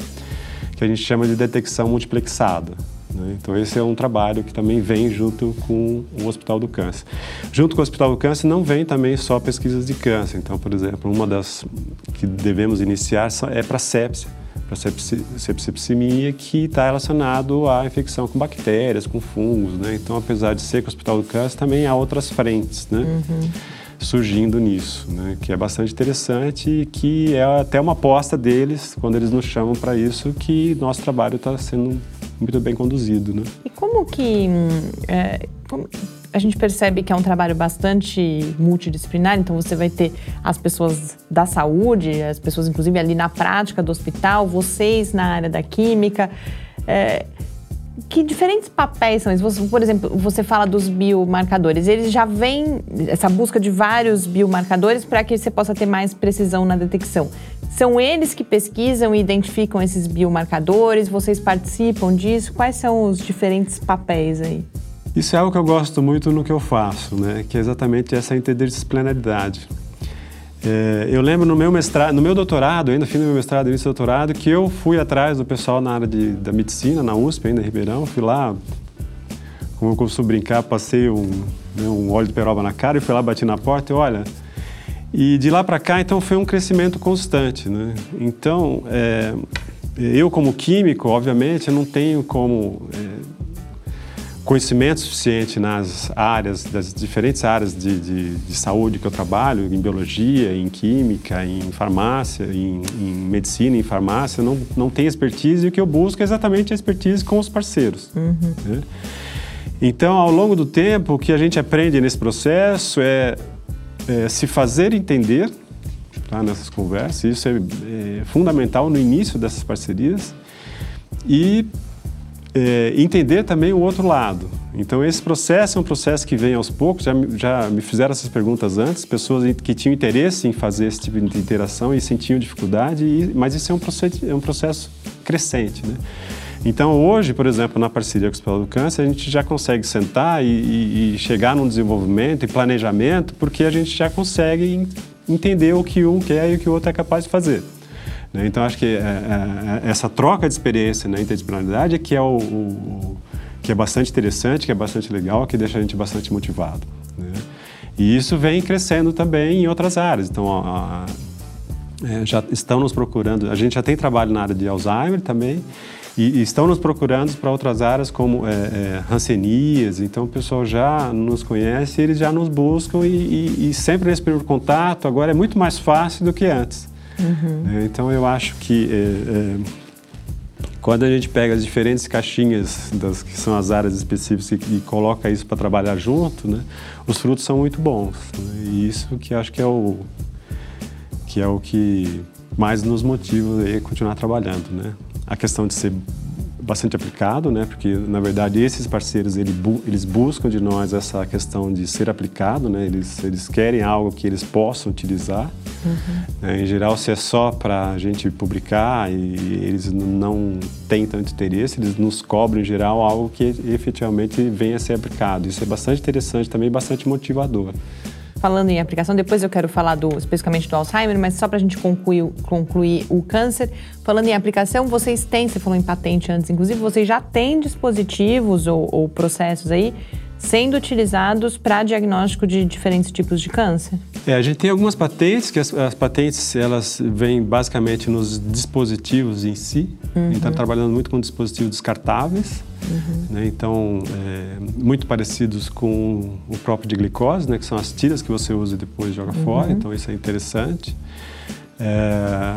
que a gente chama de detecção multiplexada. Né? Então esse é um trabalho que também vem junto com o Hospital do Câncer. Junto com o Hospital do Câncer não vem também só pesquisas de câncer. Então, por exemplo, uma das que devemos iniciar é para sepsia para septicemia que está relacionado à infecção com bactérias, com fungos, né? Então, apesar de ser com o Hospital do Câncer, também há outras frentes, né? Uhum. surgindo nisso, né? que é bastante interessante e que é até uma aposta deles, quando eles nos chamam para isso, que nosso trabalho está sendo muito bem conduzido. Né? E como que hum, é, como a gente percebe que é um trabalho bastante multidisciplinar, então você vai ter as pessoas da saúde, as pessoas inclusive ali na prática do hospital, vocês na área da química. É, que diferentes papéis são esses? por exemplo, você fala dos biomarcadores. Eles já vêm, essa busca de vários biomarcadores para que você possa ter mais precisão na detecção. São eles que pesquisam e identificam esses biomarcadores? Vocês participam disso? Quais são os diferentes papéis aí? Isso é algo que eu gosto muito no que eu faço, né? que é exatamente essa interdisciplinaridade. É, eu lembro no meu mestrado, no meu doutorado, ainda fim do meu mestrado, início do doutorado, que eu fui atrás do pessoal na área de, da medicina, na USP, ainda em Ribeirão, fui lá, como eu costumo brincar, passei um, né, um óleo de peroba na cara e fui lá, bati na porta e olha... E de lá para cá, então, foi um crescimento constante, né? Então, é, eu como químico, obviamente, não tenho como... É, conhecimento suficiente nas áreas, das diferentes áreas de, de, de, saúde que eu trabalho, em biologia, em química, em farmácia, em, em, medicina, em farmácia, não, não tenho expertise e o que eu busco é exatamente a expertise com os parceiros. Uhum. Né? Então, ao longo do tempo, o que a gente aprende nesse processo é, é se fazer entender tá, nessas conversas, isso é, é fundamental no início dessas parcerias, e é, entender também o outro lado. Então, esse processo é um processo que vem aos poucos. Já, já me fizeram essas perguntas antes, pessoas que tinham interesse em fazer esse tipo de interação e sentiam dificuldade, e, mas isso é um, processo, é um processo crescente. Né? Então, hoje, por exemplo, na parceria com o Hospital do Câncer, a gente já consegue sentar e, e, e chegar num desenvolvimento e planejamento, porque a gente já consegue entender o que um quer e o que o outro é capaz de fazer. Né? Então, acho que é, é, é, essa troca de experiência na interdisciplinaridade é que é, o, o, que é bastante interessante, que é bastante legal, que deixa a gente bastante motivado. Né? E isso vem crescendo também em outras áreas. Então, a, a, já estão nos procurando, a gente já tem trabalho na área de Alzheimer também, e, e estão nos procurando para outras áreas como é, é, Hansenias, então o pessoal já nos conhece, eles já nos buscam e, e, e sempre nesse de contato, agora é muito mais fácil do que antes. Uhum. Então eu acho que é, é, quando a gente pega as diferentes caixinhas das que são as áreas específicas e, e coloca isso para trabalhar junto, né, os frutos são muito bons. Né? E isso que acho que é o que é o que mais nos motiva a continuar trabalhando, né? A questão de ser bastante aplicado, né? Porque na verdade esses parceiros eles, bu eles buscam de nós essa questão de ser aplicado, né? Eles eles querem algo que eles possam utilizar. Uhum. É, em geral, se é só para a gente publicar e eles não têm tanto interesse, eles nos cobram em geral algo que efetivamente venha a ser aplicado. Isso é bastante interessante também, bastante motivador falando em aplicação, depois eu quero falar do, especificamente do Alzheimer, mas só para a gente concluir, concluir o câncer. Falando em aplicação, vocês têm, você falou em patente antes, inclusive, vocês já têm dispositivos ou, ou processos aí sendo utilizados para diagnóstico de diferentes tipos de câncer? É, a gente tem algumas patentes, que as, as patentes elas vêm basicamente nos dispositivos em si. Uhum. A gente está trabalhando muito com dispositivos descartáveis, uhum. né? então é, muito parecidos com o próprio de glicose, né? que são as tiras que você usa e depois joga uhum. fora, então isso é interessante. É,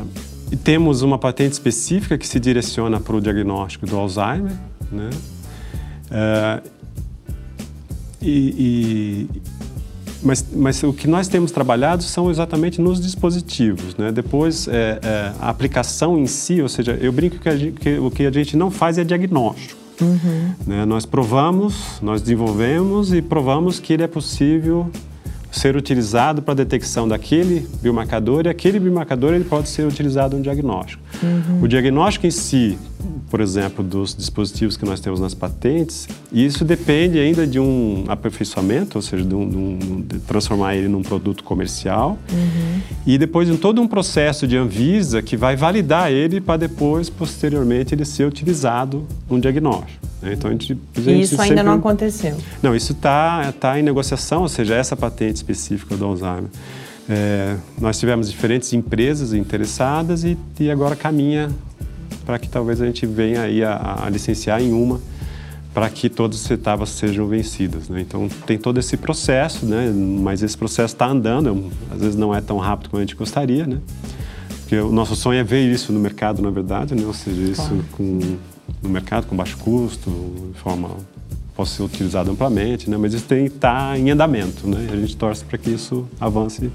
e temos uma patente específica que se direciona para o diagnóstico do Alzheimer, né? É, e, e, mas, mas o que nós temos trabalhado são exatamente nos dispositivos. Né? Depois, é, é, a aplicação em si, ou seja, eu brinco que, gente, que o que a gente não faz é diagnóstico. Uhum. Né? Nós provamos, nós desenvolvemos e provamos que ele é possível ser utilizado para a detecção daquele biomarcador e aquele biomarcador ele pode ser utilizado no diagnóstico. Uhum. O diagnóstico em si, por exemplo, dos dispositivos que nós temos nas patentes, isso depende ainda de um aperfeiçoamento, ou seja, de, um, de transformar ele num produto comercial uhum. e depois de todo um processo de Anvisa que vai validar ele para depois, posteriormente, ele ser utilizado no diagnóstico. Né? Então a gente, a gente e isso sempre... ainda não aconteceu? Não, isso está tá em negociação, ou seja, essa patente específica do Alzheimer. É, nós tivemos diferentes empresas interessadas e, e agora caminha para que talvez a gente venha aí a, a licenciar em uma para que todas as etapas sejam vencidas. Né? Então tem todo esse processo, né? mas esse processo está andando, às vezes não é tão rápido como a gente gostaria, né? porque o nosso sonho é ver isso no mercado, na verdade, né? ou seja, isso claro. com, no mercado com baixo custo, de forma possa ser utilizado amplamente, né? mas isso tem está em andamento, né? a gente torce para que isso avance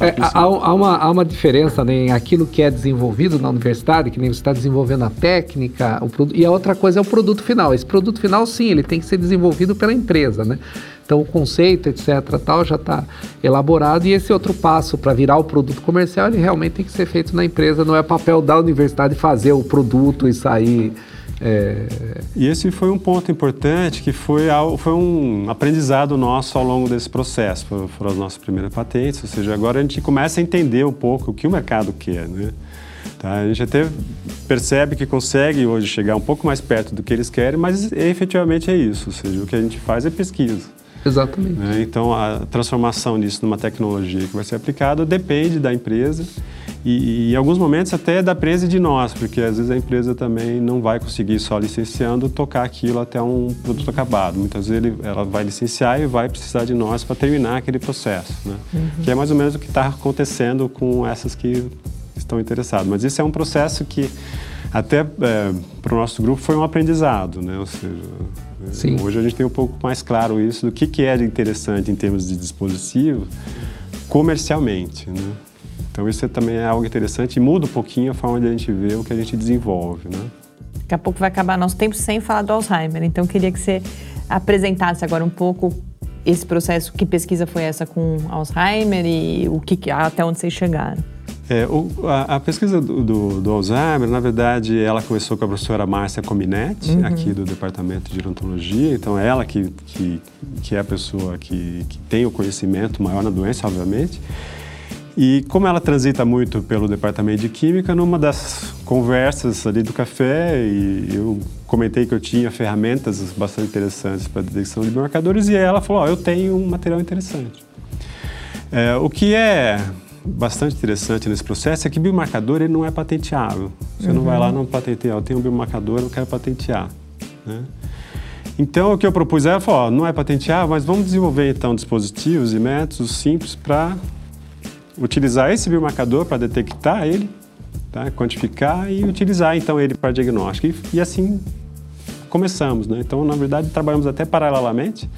é, há, há, uma, há uma diferença né, em aquilo que é desenvolvido na universidade, que nem você está desenvolvendo a técnica, o produto, e a outra coisa é o produto final. Esse produto final, sim, ele tem que ser desenvolvido pela empresa, né? Então o conceito, etc, tal, já está elaborado e esse outro passo para virar o produto comercial, ele realmente tem que ser feito na empresa, não é papel da universidade fazer o produto e sair é... E esse foi um ponto importante que foi, foi um aprendizado nosso ao longo desse processo. Foram as nossas primeiras patentes, ou seja, agora a gente começa a entender um pouco o que o mercado quer, né? Tá? A gente até percebe que consegue hoje chegar um pouco mais perto do que eles querem, mas efetivamente é isso, ou seja, o que a gente faz é pesquisa. Exatamente. Né? Então, a transformação disso numa tecnologia que vai ser aplicada depende da empresa e, e, em alguns momentos até da empresa e de nós, porque às vezes a empresa também não vai conseguir só licenciando tocar aquilo até um produto acabado. Muitas vezes ele, ela vai licenciar e vai precisar de nós para terminar aquele processo, né? Uhum. que é mais ou menos o que está acontecendo com essas que estão interessadas. Mas isso é um processo que até é, para o nosso grupo foi um aprendizado, né? Ou seja, Hoje a gente tem um pouco mais claro isso do que, que é interessante em termos de dispositivo comercialmente, né? Então isso também é algo interessante e muda um pouquinho a forma de a gente ver o que a gente desenvolve, né? Daqui a pouco vai acabar nosso tempo sem falar do Alzheimer, então queria que você apresentasse agora um pouco esse processo, que pesquisa foi essa com Alzheimer e o que até onde vocês chegaram. É, o, a, a, pesquisa do, do, do, Alzheimer, na verdade, ela começou com a professora Márcia Cominetti, uhum. aqui do Departamento de Gerontologia. Então, ela que, que, que é a pessoa que, que tem o conhecimento maior na doença, obviamente. E como ela transita muito pelo departamento de química, numa das conversas ali do café, eu comentei que eu tinha ferramentas bastante interessantes para detecção de biomarcadores, e ela falou: oh, eu tenho um material interessante. É, o que é bastante interessante nesse processo é que biomarcador ele não é patenteável. Você uhum. não vai lá uhum. não patentear, eu tenho um biomarcador, eu quero patentear. Né? Então, o que eu propus é, falou, não é patentear, mas vamos desenvolver então dispositivos e métodos simples para utilizar esse biomarcador para detectar ele, tá? quantificar e utilizar então ele para diagnóstico. E, e, assim começamos. Né? Então, na verdade, trabalhamos até paralelamente.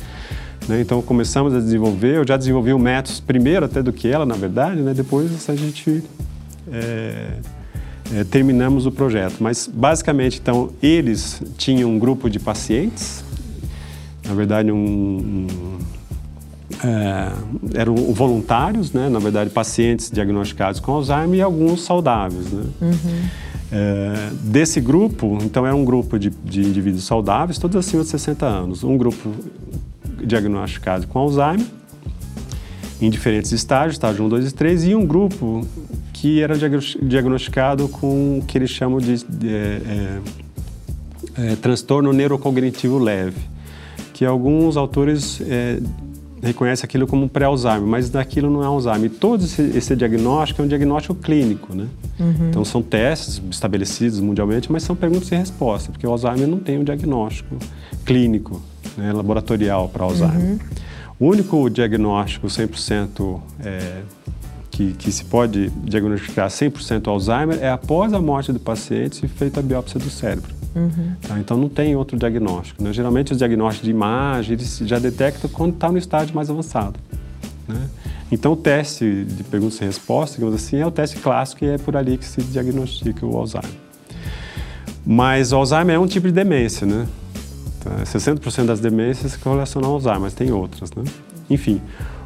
Né? Então, começamos a desenvolver. Eu já desenvolvi o método primeiro até do que ela, na verdade. Né? Depois a gente é, é, terminamos o projeto. Mas, basicamente, então, eles tinham um grupo de pacientes. Na verdade, um, um é, eram voluntários, né? na verdade, pacientes diagnosticados com Alzheimer e alguns saudáveis. Né? Uhum. É, desse grupo, então era um grupo de, de, indivíduos saudáveis, todos acima de 60 anos. Um grupo diagnosticado com Alzheimer, em diferentes estágios, estágio 1, 2 e 3, e um grupo que era diagnosticado com o que eles chamam de, é, é, é transtorno neurocognitivo leve, que alguns autores é, reconhece aquilo como pré-Alzheimer, mas daquilo não é Alzheimer. E todo esse, esse, diagnóstico é um diagnóstico clínico, né? Uhum. Então são testes estabelecidos mundialmente, mas são perguntas e respostas, porque o Alzheimer não tem um diagnóstico clínico, né, laboratorial para Alzheimer. Uhum. O único diagnóstico 100% é, que, que, se pode diagnosticar 100% Alzheimer é após a morte do paciente se feita a biópsia do cérebro. Uhum. Tá? Então não tem outro diagnóstico. Né? Geralmente os diagnósticos de imagem já detectam quando está no estágio mais avançado. Né? Então o teste de perguntas e respostas, digamos assim, é o teste clássico e é por ali que se diagnostica o Alzheimer. Mas o Alzheimer é um tipo de demência, né? Tá? 60% das demências se correlacionam ao Alzheimer, mas tem outras, né? Enfim,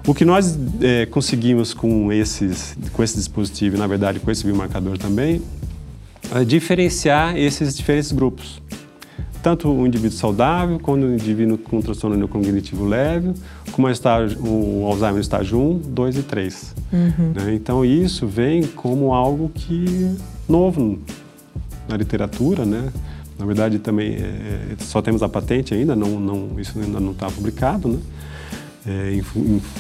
o que nós é, conseguimos com, esses, com esse dispositivo, na verdade com esse biomarcador também, diferenciar esses diferentes grupos. Tanto o indivíduo saudável, quanto o indivíduo com transtorno neurocognitivo leve, como estágio, o Alzheimer estágio 1, 2 e 3. Uhum. Né? Então, isso vem como algo que novo na literatura, né? Na verdade, também é, só temos a patente ainda, não, não, isso ainda não está publicado, né? É,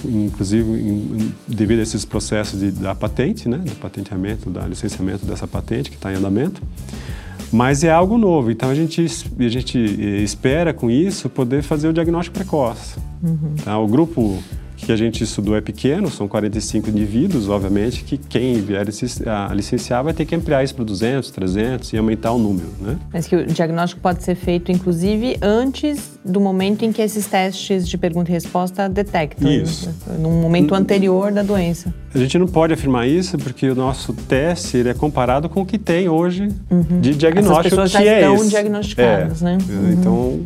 inclusive devido a esses processos de, da patente, né, do patenteamento, da licenciamento dessa patente que está em andamento. Mas é algo novo, então a gente, a gente eh, espera com isso poder fazer o diagnóstico precoce. Uhum. Tá? O grupo que a gente estudou é pequeno, são 45 indivíduos, obviamente, que quem vier a licenciar vai ter que ampliar isso para 200, 300 e aumentar o número, né? Mas que o diagnóstico pode ser feito, inclusive, antes do momento em que esses testes de pergunta e resposta detectam. Isso. Num momento anterior da doença. A gente não pode afirmar isso porque o nosso teste ele é comparado com o que tem hoje uhum. de diagnóstico, Essas pessoas já que é estão esse. diagnosticadas, é. né? Uhum. Então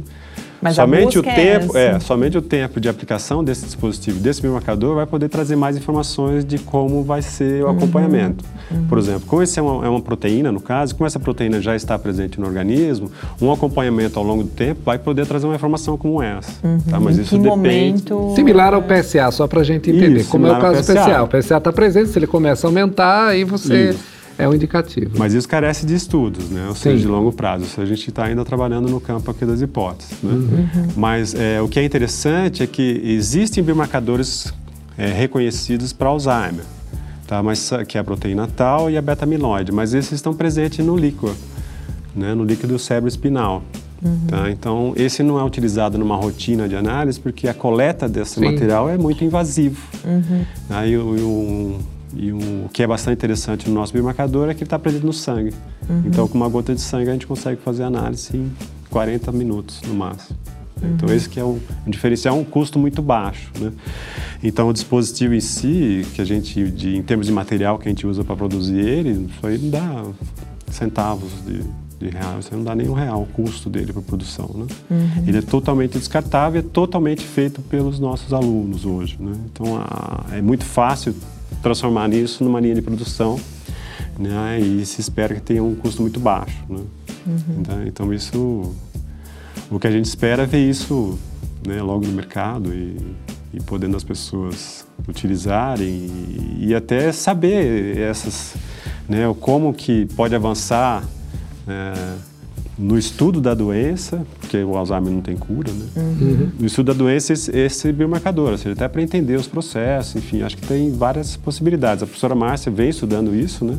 mas somente o é tempo, é, é, somente o tempo de aplicação desse dispositivo, desse biomarcador, vai poder trazer mais informações de como vai ser o uhum. acompanhamento. Uhum. Por exemplo, como esse é uma, é uma, proteína, no caso, como essa proteína já está presente no organismo, um acompanhamento ao longo do tempo vai poder trazer uma informação como essa. Uhum. Tá? Mas isso que depende. Momento... Similar ao PSA, só para a gente entender. Isso, como é o caso do PSA. PSA. O PSA está presente, se ele começa a aumentar, aí você. Isso é um indicativo. Mas isso carece de estudos, né? ou seja, de longo prazo. A gente está ainda trabalhando no campo aqui das hipóteses. Né? Uhum. Mas é, o que é interessante é que existem biomarcadores é, reconhecidos para Alzheimer, tá? mas, que é a proteína tal e a beta-amiloide, mas esses estão presentes no líquido, né? no líquido cérebro espinal. Uhum. Tá? Então, esse não é utilizado numa rotina de análise porque a coleta desse Sim. material é muito invasivo. Uhum. Aí, o, e o que é bastante interessante no nosso biomarcador é que ele está presente no sangue. Uhum. Então, com uma gota de sangue, a gente consegue fazer análise em 40 minutos no máximo. Uhum. Então, esse que é um, um diferencial, um custo muito baixo. Né? Então, o dispositivo em si, que a gente, de, em termos de material que a gente usa para produzir ele, isso aí não dá centavos de, de real, você não dá nenhum real o custo dele para produção. Né? Uhum. Ele é totalmente descartável, é totalmente feito pelos nossos alunos hoje. Né? Então, a, é muito fácil transformar nisso numa linha de produção, né? E se espera que tenha um custo muito baixo, né? Uhum. Então, então, isso, o que a gente espera é ver isso, né? Logo no mercado e, e podendo as pessoas utilizarem e, e até saber essas, né? Como que pode avançar é, no estudo da doença, porque o Alzheimer não tem cura, né? Uhum. No estudo da doença, esse, esse biomarcador, ou seja, até para entender os processos, enfim, acho que tem várias possibilidades. A professora Márcia vem estudando isso, né?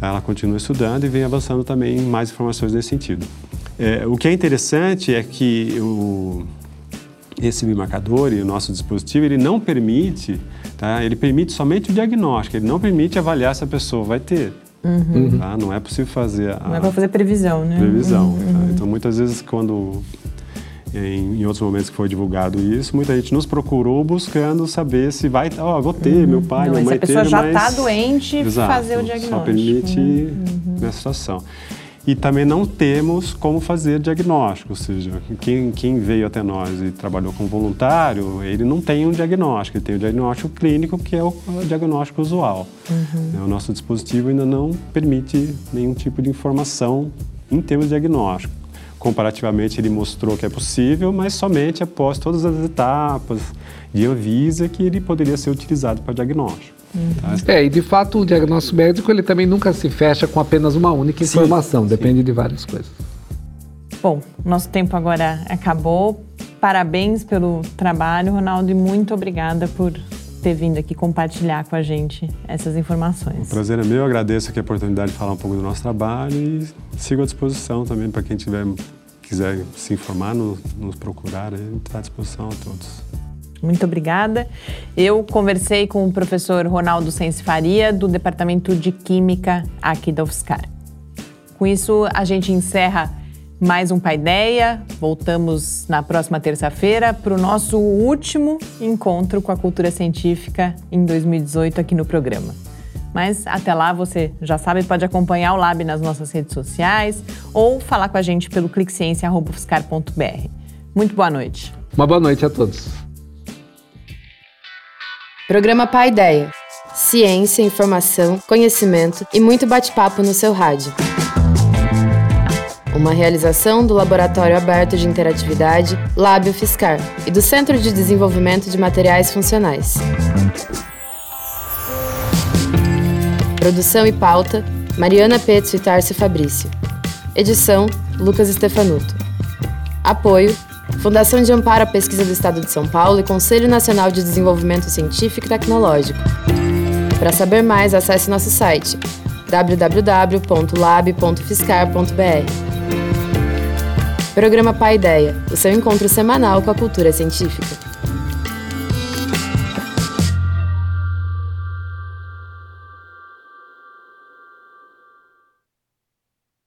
Ela continua estudando e vem avançando também em mais informações nesse sentido. É, o que é interessante é que o, esse biomarcador e o nosso dispositivo, ele não permite, tá? Ele permite somente o diagnóstico, ele não permite avaliar se a pessoa vai ter. Uhum. Tá? Não é possível fazer. A... Não é para fazer previsão, né? Previsão. Uhum. Tá? Então, muitas vezes, quando em, em, outros momentos que foi divulgado isso, muita gente nos procurou buscando saber se vai, ó, oh, vou ter, uhum. meu pai, não, minha mãe teve, mas... a pessoa já está doente, Exato. fazer o diagnóstico. Só permite uhum. nessa situação e também não temos como fazer diagnóstico, ou seja, quem, quem, veio até nós e trabalhou como voluntário, ele não tem um diagnóstico, ele tem o um diagnóstico clínico, que é o, diagnóstico usual. Uhum. O nosso dispositivo ainda não permite nenhum tipo de informação em termos de diagnóstico. Comparativamente, ele mostrou que é possível, mas somente após todas as etapas de Anvisa que ele poderia ser utilizado para diagnóstico. Uhum. É, e de fato o diagnóstico médico ele também nunca se fecha com apenas uma única sim, informação, depende sim. de várias coisas. Bom, nosso tempo agora acabou. Parabéns pelo trabalho, Ronaldo, e muito obrigada por ter vindo aqui compartilhar com a gente essas informações. O prazer é meu, eu agradeço aqui a oportunidade de falar um pouco do nosso trabalho e sigo à disposição também para quem tiver, quiser se informar, nos, nos procurar, está à disposição a todos. Muito obrigada. Eu conversei com o professor Ronaldo Sense Faria, do Departamento de Química aqui da UFSCar. Com isso, a gente encerra mais um Paideia. Voltamos na próxima terça-feira para o nosso último encontro com a cultura científica em 2018 aqui no programa. Mas até lá, você já sabe, pode acompanhar o Lab nas nossas redes sociais ou falar com a gente pelo cliqueciência.ufscar.br. Muito boa noite. Uma boa noite a todos. Programa Pai Ideia. Ciência, informação, conhecimento e muito bate-papo no seu rádio. Uma realização do Laboratório Aberto de Interatividade Lábio Fiscar e do Centro de Desenvolvimento de Materiais Funcionais. Produção e pauta: Mariana Petzo e Tarcio Fabrício. Edição: Lucas Stefanuto. Apoio: Fundação de Amparo à Pesquisa do Estado de São Paulo e Conselho Nacional de Desenvolvimento Científico e Tecnológico. Para saber mais, acesse nosso site www.lab.fiscar.br. Programa Pai Ideia, o seu encontro semanal com a cultura científica.